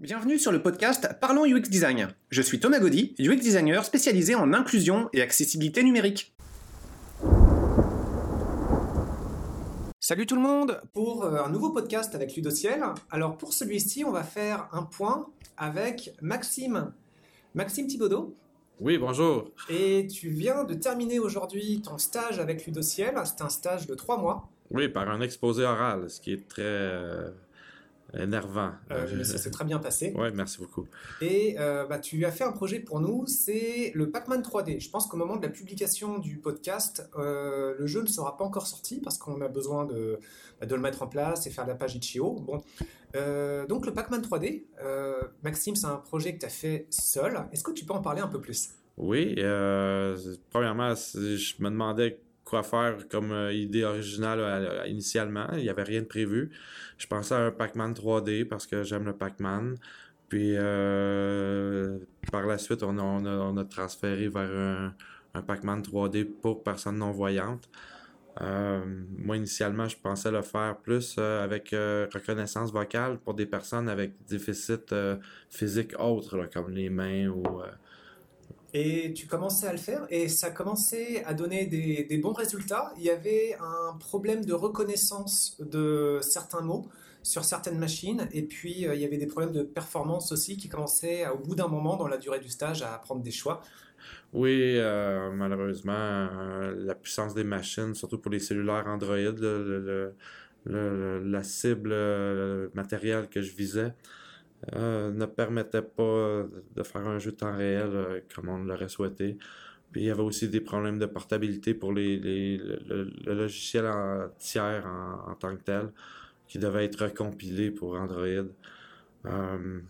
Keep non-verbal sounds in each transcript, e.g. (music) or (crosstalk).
Bienvenue sur le podcast Parlons UX Design. Je suis Thomas Gaudy, UX designer spécialisé en inclusion et accessibilité numérique. Salut tout le monde pour euh, un nouveau podcast avec Ludociel. Alors pour celui-ci, on va faire un point avec Maxime. Maxime Thibaudot. Oui, bonjour. Et tu viens de terminer aujourd'hui ton stage avec Ludociel. C'est un stage de trois mois. Oui, par un exposé oral, ce qui est très euh, énervant. Euh, ça s'est très bien passé. (laughs) Oui, merci beaucoup. Et euh, bah, tu as fait un projet pour nous, c'est le Pac-Man 3D. Je pense qu'au moment de la publication du podcast, euh, le jeu ne sera pas encore sorti parce qu'on a besoin de, bah, de, le mettre en place et faire la page Itch.io. Bon. donc le Pac-Man 3D, Maxime, c'est un projet que tu as fait seul. Est-ce que tu peux en parler un peu plus? Oui, premièrement, je me demandais quoi faire comme euh, idée originale euh, initialement. Il n'y avait rien de prévu. Je pensais à un Pac-Man 3D parce que j'aime le Pac-Man. Puis euh, par la suite, on a, transféré vers un, Pac-Man 3D pour personnes non-voyantes. moi, initialement, je pensais le faire plus avec reconnaissance vocale pour des personnes avec déficit physique autres, comme les mains ou et tu commençais à le faire et ça commençait à donner des, bons résultats. Il y avait un problème de reconnaissance de certains mots sur certaines machines et puis euh, il y avait des problèmes de performance aussi qui commençaient au bout d'un moment dans la durée du stage à prendre des choix. Oui, euh, malheureusement, euh, la puissance des machines, surtout pour les cellulaires Android, la cible matérielle que je visais, euh, ne permettait pas de faire un jeu de temps réel euh, comme on l'aurait souhaité. Puis il y avait aussi des problèmes de portabilité pour les, le, logiciel en tiers en, tant que tel, qui devait être recompilé pour Android. Euh,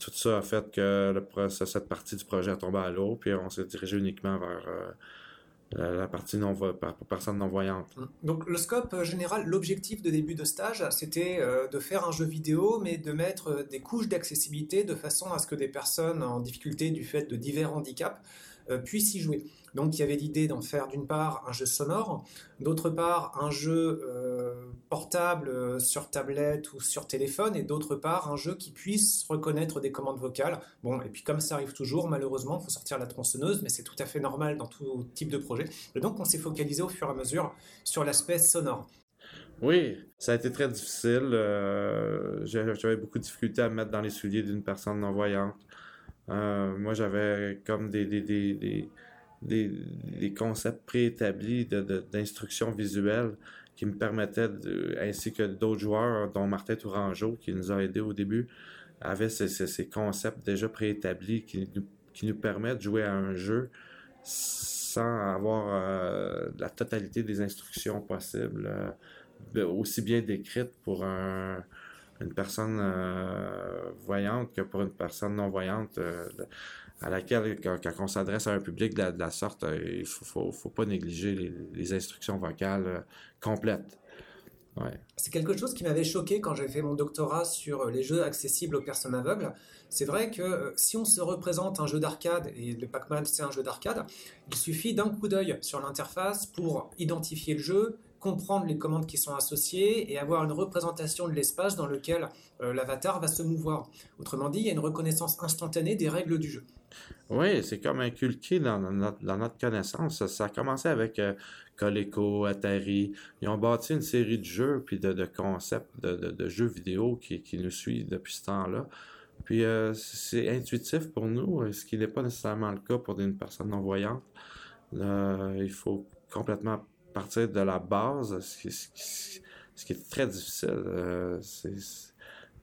tout ça a fait que cette partie du projet a tombé à l'eau, puis on s'est dirigé uniquement vers la, partie non pour personnes non-voyantes. Hum. Donc le scope euh, général, l'objectif de début de stage, c'était euh, de faire un jeu vidéo, mais de mettre euh, des couches d'accessibilité de façon à ce que des personnes en difficulté du fait de divers handicaps puissent y jouer. Donc il y avait l'idée d'en faire d'une part un jeu sonore, d'autre part un jeu euh, portable euh, sur tablette ou sur téléphone, et d'autre part un jeu qui puisse reconnaître des commandes vocales. Bon, et puis comme ça arrive toujours, malheureusement, il faut sortir la tronçonneuse, mais c'est tout à fait normal dans tout type de projet. Et donc on s'est focalisé au fur et à mesure sur l'aspect sonore. Oui, ça a été très difficile. Euh, j'avais beaucoup de difficultés à me mettre dans les souliers d'une personne non-voyante. moi, j'avais comme des, concepts préétablis d'instruction de, visuelle qui me permettaient, ainsi que d'autres joueurs, dont Martin Tourangeau, qui nous a aidés au début, avaient ces, concepts déjà préétablis qui nous, qui nous permettent de jouer à un jeu sans avoir euh, la totalité des instructions possibles, euh, aussi bien décrites pour une personne euh, voyante que pour une personne non voyante à laquelle, quand, on s'adresse à un public de la, sorte, euh, il ne faut, pas négliger les, instructions vocales euh, complètes. C'est quelque chose qui m'avait choqué quand j'ai fait mon doctorat sur euh, les jeux accessibles aux personnes aveugles. C'est vrai que si on se représente un jeu d'arcade, et le Pac-Man c'est un jeu d'arcade, il suffit d'un coup d'œil sur l'interface pour identifier le jeu, comprendre les commandes qui sont associées et avoir une représentation de l'espace dans lequel l'avatar va se mouvoir. Autrement dit, il y a une reconnaissance instantanée des règles du jeu. Oui, c'est comme inculqué dans notre, connaissance. Ça, a commencé avec euh, Coleco, Atari. Ils ont bâti une série de jeux puis de, concepts de, jeux vidéo qui, nous suivent depuis ce temps-là. Puis euh, c'est intuitif pour nous, euh, ce qui n'est pas nécessairement le cas pour une personne non-voyante. il faut complètement partir de la base, ce qui, est très difficile. c'est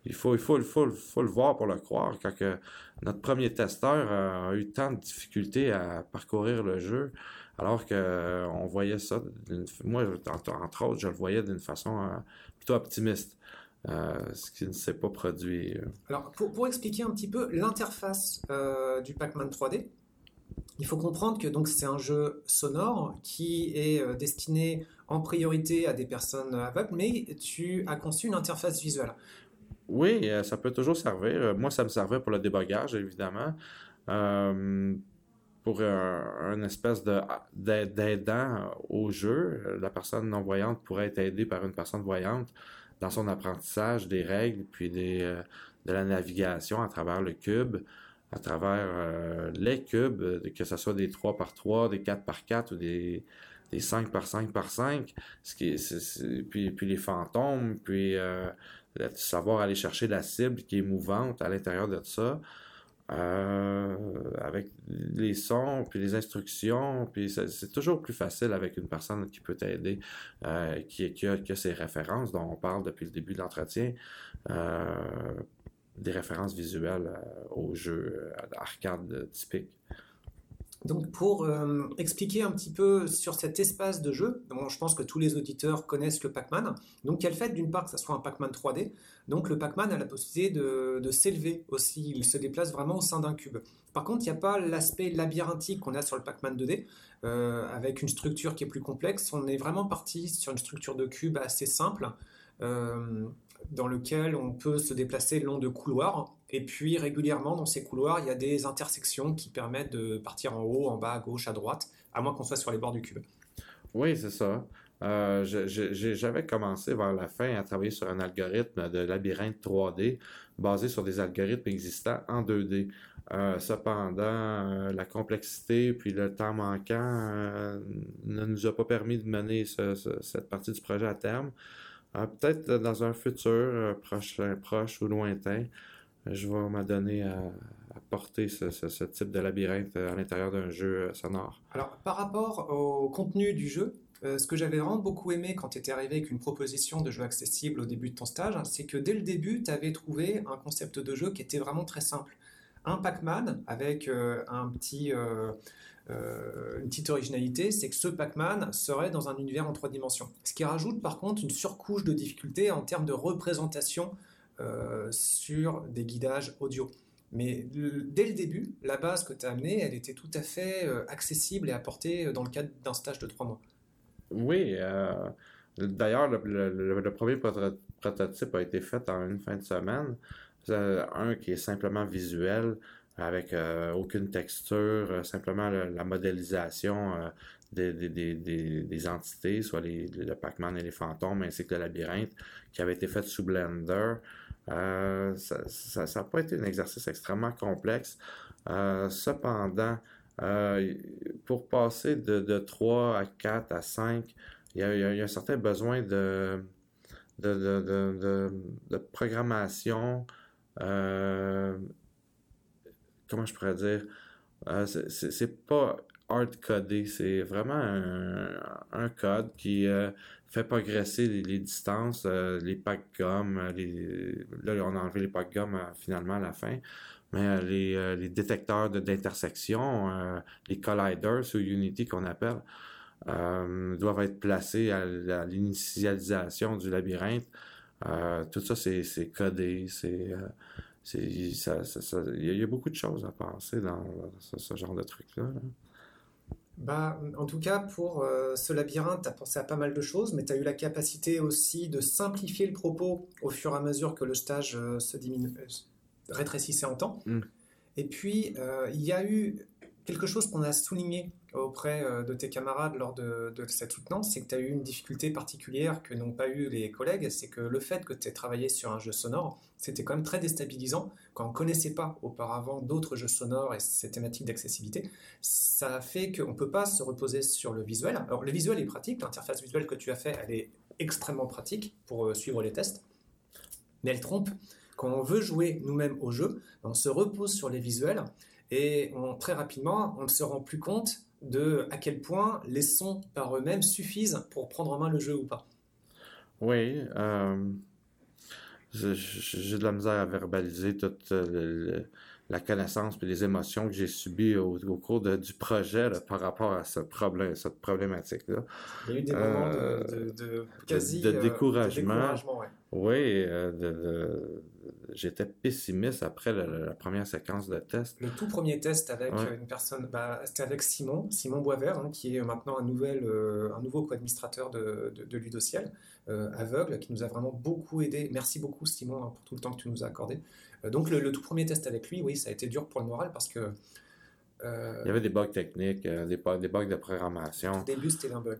il faut, il faut, il faut, le voir pour le croire. Quand que notre premier testeur a eu tant de difficultés à parcourir le jeu, alors qu'on euh, voyait ça, moi, entre, autres, je le voyais d'une façon euh, plutôt optimiste. Euh, ce qui ne s'est pas produit. Alors, pour, expliquer un petit peu l'interface du Pac-Man 3D, il faut comprendre que donc c'est un jeu sonore qui est destiné en priorité à des personnes aveugles, mais tu as conçu une interface visuelle. Oui, euh, ça peut toujours servir. Euh, moi, ça me servait pour le débogage, évidemment. Euh, pour un, espèce d'aidant au jeu. La personne non-voyante pourrait être aidée par une personne voyante dans son apprentissage des règles, puis de la navigation à travers le cube, à travers les cubes, que ce soit des 3 par 3, des 4 par 4 ou des, des 5 par 5 par 5, ce qui puis, les fantômes, puis savoir aller chercher la cible qui est mouvante à l'intérieur de ça. Euh, avec les sons, puis les instructions, puis c'est toujours plus facile avec une personne qui peut t'aider, euh, qui, a, qui, a, ses références dont on parle depuis le début de l'entretien, euh, des références visuelles aux jeux arcade typiques. Donc pour euh, expliquer un petit peu sur cet espace de jeu, je pense que tous les auditeurs connaissent le Pac-Man. Donc il y a le fait d'une part que ça soit un Pac-Man 3D. Donc le Pac-Man a la possibilité de, s'élever aussi, il se déplace vraiment au sein d'un cube. Par contre, il n'y a pas l'aspect labyrinthique qu'on a sur le Pac-Man 2D, euh, avec une structure qui est plus complexe. On est vraiment parti sur une structure de cube assez simple. Euh, dans lequel on peut se déplacer le long de couloirs. Et puis régulièrement dans ces couloirs, il y a des intersections qui permettent de partir en haut, en bas, à gauche, à droite, à moins qu'on soit sur les bords du cube. Oui, c'est ça. Euh, j'avais commencé vers la fin à travailler sur un algorithme de labyrinthe 3D basé sur des algorithmes existants en 2D. Euh, cependant, euh, la complexité puis le temps manquant ne nous a pas permis de mener cette partie du projet à terme. Ah, peut-être dans un futur euh, proche, ou lointain, je vais m'adonner à, à, porter ce, type de labyrinthe à l'intérieur d'un jeu euh, sonore. Alors, par rapport au contenu du jeu, euh, ce que j'avais vraiment beaucoup aimé quand tu étais arrivé avec une proposition de jeu accessible au début de ton stage, c'est que dès le début, tu avais trouvé un concept de jeu qui était vraiment très simple. Un Pac-Man avec un petit euh, une petite originalité, c'est que ce Pac-Man serait dans un univers en trois dimensions. Ce qui rajoute par contre une surcouche de difficulté en termes de représentation euh, sur des guidages audio. Mais dès le début, la base que tu as amenée, elle était tout à fait euh, accessible et apportée dans le cadre d'un stage de trois mois. Oui, d'ailleurs, le, premier prototype a été fait en une fin de semaine. Un qui est simplement visuel, avec euh, aucune texture, euh, simplement la modélisation euh, des, entités, soit les, le Pac-Man et les fantômes, ainsi que le labyrinthe, qui avait été fait sous Blender. ça n'a pas été un exercice extrêmement complexe. cependant, pour passer de, 3 à 4 à 5, il y a, un certain besoin de, de, de programmation comment je pourrais dire, euh, c'est pas hard codé, c'est vraiment un, code qui euh, fait progresser les, distances, euh, les packs gomme, là on a enlevé les packs gomme finalement à la fin, mais les, détecteurs d'intersection, les colliders sur Unity qu'on appelle, doivent être placés à, l'initialisation du labyrinthe. tout ça c'est codé, c'est il y, a beaucoup de choses à penser dans, ce, genre de truc-là. Bah, en tout cas, pour euh, ce labyrinthe, tu as pensé à pas mal de choses, mais tu as eu la capacité aussi de simplifier le propos au fur et à mesure que le stage euh, se diminue, euh, rétrécissait en temps. Mm. Et puis, il y a eu quelque chose qu'on a souligné auprès euh, de tes camarades lors de, cette soutenance, c'est que tu as eu une difficulté particulière que n'ont pas eu les collègues, c'est que le fait que tu aies travaillé sur un jeu sonore, c'était quand même très déstabilisant. Quand on ne connaissait pas auparavant d'autres jeux sonores et ces thématiques d'accessibilité, ça fait qu'on ne peut pas se reposer sur le visuel. Alors le visuel est pratique, l'interface visuelle que tu as fait, elle est extrêmement pratique pour euh, suivre les tests, mais elle trompe. Quand on veut jouer nous-mêmes au jeu, on se repose sur les visuels et très rapidement, on ne se rend plus compte de à quel point les sons par eux-mêmes suffisent pour prendre en main le jeu ou pas. Oui, euh, j'ai de la misère à verbaliser toute la connaissance et les émotions que j'ai subies au, cours du projet par rapport à ce problème, cette problématique-là. Il y a eu des moments de, euh, quasi de, découragement. Oui, de, j'étais pessimiste après la, première séquence de test. Le tout premier test avec une personne, bah, c'était avec Simon, Simon Boisvert, hein, qui est maintenant un, nouvel, euh, un nouveau co-administrateur de, de, Ludociel, euh, aveugle, qui nous a vraiment beaucoup aidé. Merci beaucoup Simon hein, pour tout le temps que tu nous as accordé. Euh, donc le, tout premier test avec lui, oui, ça a été dur pour le moral parce que... Il y avait des bugs techniques, des, bugs, des bugs de programmation. Au début, c'était un bug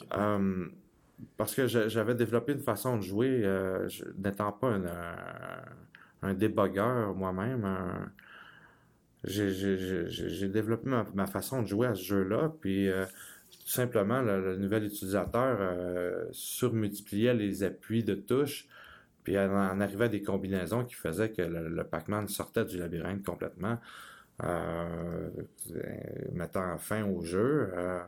parce que j'avais développé une façon de jouer, n'étant pas un, un débogueur moi-même. J'ai développé ma, façon de jouer à ce jeu-là, puis tout simplement, le, nouvel utilisateur surmultipliait les appuis de touches, puis on, arrivait à des combinaisons qui faisaient que le Pac-Man sortait du labyrinthe complètement. Euh, mettant fin au jeu euh,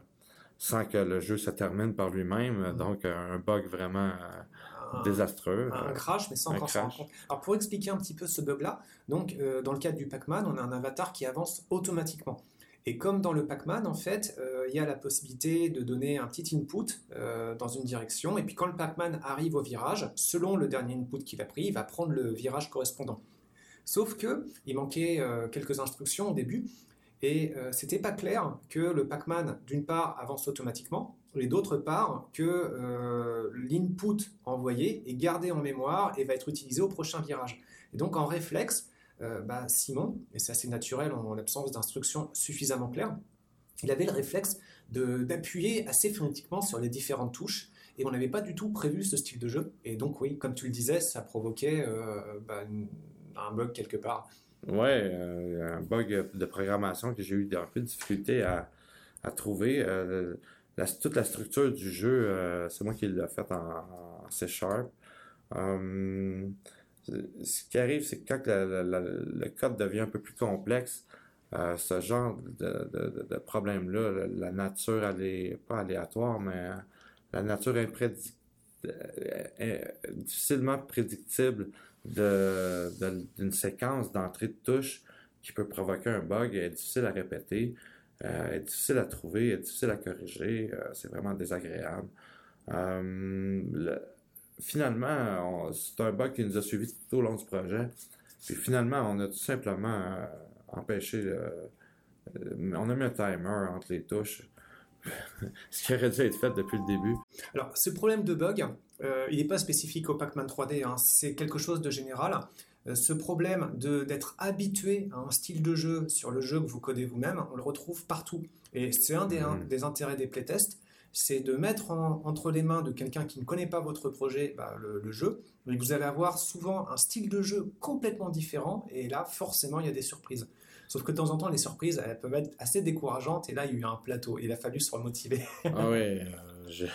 sans que le jeu se termine par lui-même. Mm-hmm. Donc, un bug vraiment euh, désastreux. Un, crash, mais sans s'en compte. Alors, pour expliquer un petit peu ce bug-là, donc, dans le cadre du Pac-Man, on a un avatar qui avance automatiquement. Et comme dans le Pac-Man, en fait, il y a la possibilité de donner un petit input dans une direction. Et puis quand le Pac-Man arrive au virage, selon le dernier input qu'il a pris, il va prendre le virage correspondant. Sauf que il manquait euh, quelques instructions au début et euh, c'était pas clair que le Pac-Man d'une part avance automatiquement et d'autre part que euh, l'input envoyé est gardé en mémoire et va être utilisé au prochain virage. Et donc en réflexe, bah, Simon, et c'est assez naturel en, l'absence d'instructions suffisamment claires, il avait le réflexe d'appuyer assez frénétiquement sur les différentes touches et on n'avait pas du tout prévu ce style de jeu. Et donc oui, comme tu le disais, ça provoquait bah, une, un bug quelque part. Ouais, euh, un bug de programmation que j'ai eu un peu de difficulté à, à trouver. Euh, toute la structure du jeu, euh, c'est moi qui l'ai fait en, C Sharp. Ce qui arrive, c'est que quand le code devient un peu plus complexe, ce genre de, problème-là, la nature, elle est pas aléatoire, mais la nature imprédictible, difficilement prédictible d'une séquence d'entrée de touche qui peut provoquer un bug est difficile à répéter, euh, est difficile à trouver, est difficile à corriger, euh, c'est vraiment désagréable. Euh, finalement, c'est un bug qui nous a suivis tout au long du projet. Puis finalement, on a tout simplement empêché, on a mis un timer entre les touches (laughs) ce qui aurait dû être fait depuis le début. Alors, ce problème de bug, euh, il n'est pas spécifique au Pac-Man 3D, hein. c'est quelque chose de général. Euh, ce problème d'être habitué à un style de jeu sur le jeu que vous codez vous-même, on le retrouve partout. Et c'est un des, mm. des, intérêts des playtests, c'est de mettre entre les mains de quelqu'un qui ne connaît pas votre projet bah, le, jeu. Mais vous allez avoir souvent un style de jeu complètement différent, et là, forcément, il y a des surprises. Sauf que de temps en temps, les surprises, elles peuvent être assez décourageantes, et là, il y a eu un plateau, il a fallu se remotiver. ah euh, euh,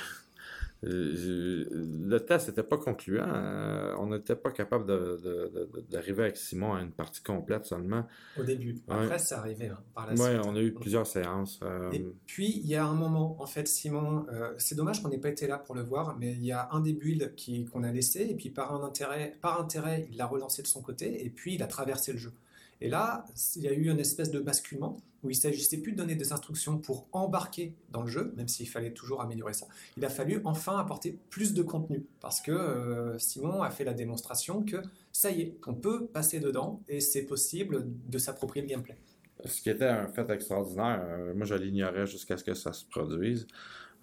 le test n'était pas concluant. Euh, on n'était pas capable d'arriver avec Simon à une partie complète seulement. Au début. Après, ça arrivait hein, par la suite. Oui, on a eu plusieurs séances. Euh. Et puis, il y a un moment, en fait, Simon, c'est dommage qu'on n'ait pas été là pour le voir, mais il y a un des builds qu'on a laissé, et puis par, un intérêt, par intérêt, il l'a relancé de son côté, et puis il a traversé le jeu. Et là, il y a eu une espèce de basculement où il s'agissait plus de donner des instructions pour embarquer dans le jeu, même s'il fallait toujours améliorer ça. Il a fallu enfin apporter plus de contenu parce que euh, Simon a fait la démonstration que ça y est, on peut passer dedans et c'est possible de s'approprier le gameplay. Ce qui était un fait extraordinaire, euh, moi je l'ignorais jusqu'à ce que ça se produise.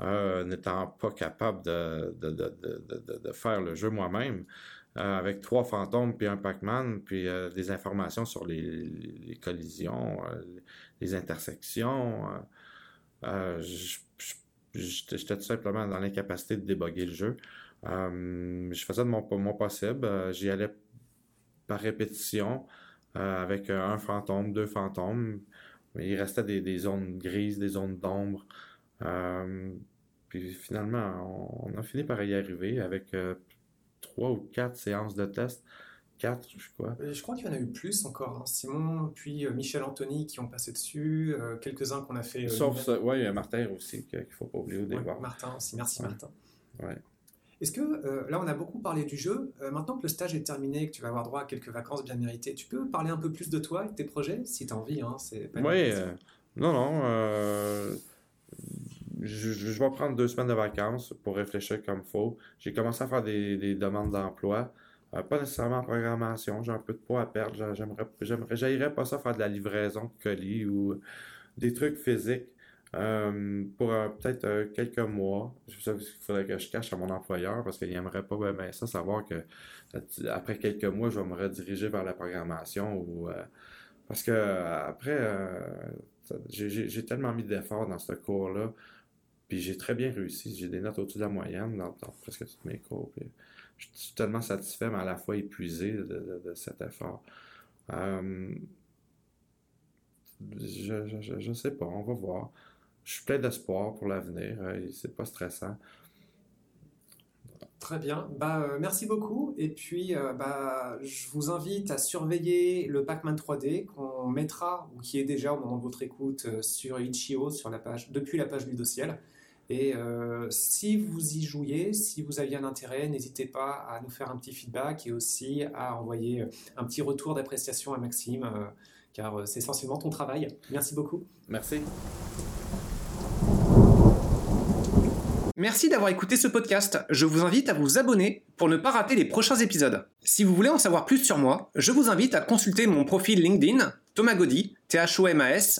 Euh, n'étant pas capable de, faire le jeu moi-même, euh, avec trois fantômes puis un Pac-Man, puis euh, des informations sur les, collisions, euh, les intersections. J'étais tout simplement dans l'incapacité de déboguer le jeu. je faisais de mon, mon possible. J'y allais par répétition avec un fantôme, deux fantômes. Mais il restait des, zones grises, des zones d'ombre. puis finalement, on, a fini par y arriver avec trois ou quatre séances de test. Quatre, je crois. Je crois qu'il y en a eu plus encore. Hein. Simon, puis euh, Michel Anthony qui ont passé dessus, euh, quelques-uns qu'on a fait. Euh, Sauf ça, ouais, il y a Martin aussi qu'il ne faut pas oublier au départ. Martin aussi, merci Martin. Ouais. Est-ce que, là on a beaucoup parlé du jeu, maintenant que le stage est terminé, que tu vas avoir droit à quelques vacances bien méritées, tu peux parler un peu plus de toi et de tes projets, si tu as envie, hein, Oui, non, non, je, vais prendre deux semaines de vacances pour réfléchir comme faut. J'ai commencé à faire des, demandes d'emploi. Euh, pas nécessairement en programmation, j'ai un peu de poids à perdre. J'aimerais, j'aimerais, pas ça faire de la livraison de colis ou des trucs physiques euh, pour euh, peut-être quelques mois. Je sais qu'il faudrait que je cache à mon employeur parce qu'il n'aimerait pas bien ça, savoir que après quelques mois, je vais me rediriger vers la programmation ou parce que après j'ai, tellement mis d'efforts dans ce cours-là. Puis j'ai très bien réussi. J'ai des notes au-dessus de la moyenne dans, presque toutes mes cours. je suis tellement satisfait, mais à la fois épuisé de, cet effort. Euh, je, ne sais pas, on va voir. Je suis plein d'espoir pour l'avenir. Euh, c'est pas stressant. Très bien. Bah, euh, merci beaucoup. Et puis, bah, je vous invite à surveiller le Pac-Man 3D qu'on mettra, ou qui est déjà au moment de votre écoute, sur Itch.io, sur la page, depuis la page Ludociel. Et euh, si vous y jouiez, si vous aviez un intérêt, n'hésitez pas à nous faire un petit feedback et aussi à envoyer un petit retour d'appréciation à Maxime, euh, car euh, c'est essentiellement ton travail. Merci beaucoup. Merci. Merci d'avoir écouté ce podcast. Je vous invite à vous abonner pour ne pas rater les prochains épisodes. Si vous voulez en savoir plus sur moi, je vous invite à consulter mon profil LinkedIn, Thomas Gaudy, T-H-O-M-A-S,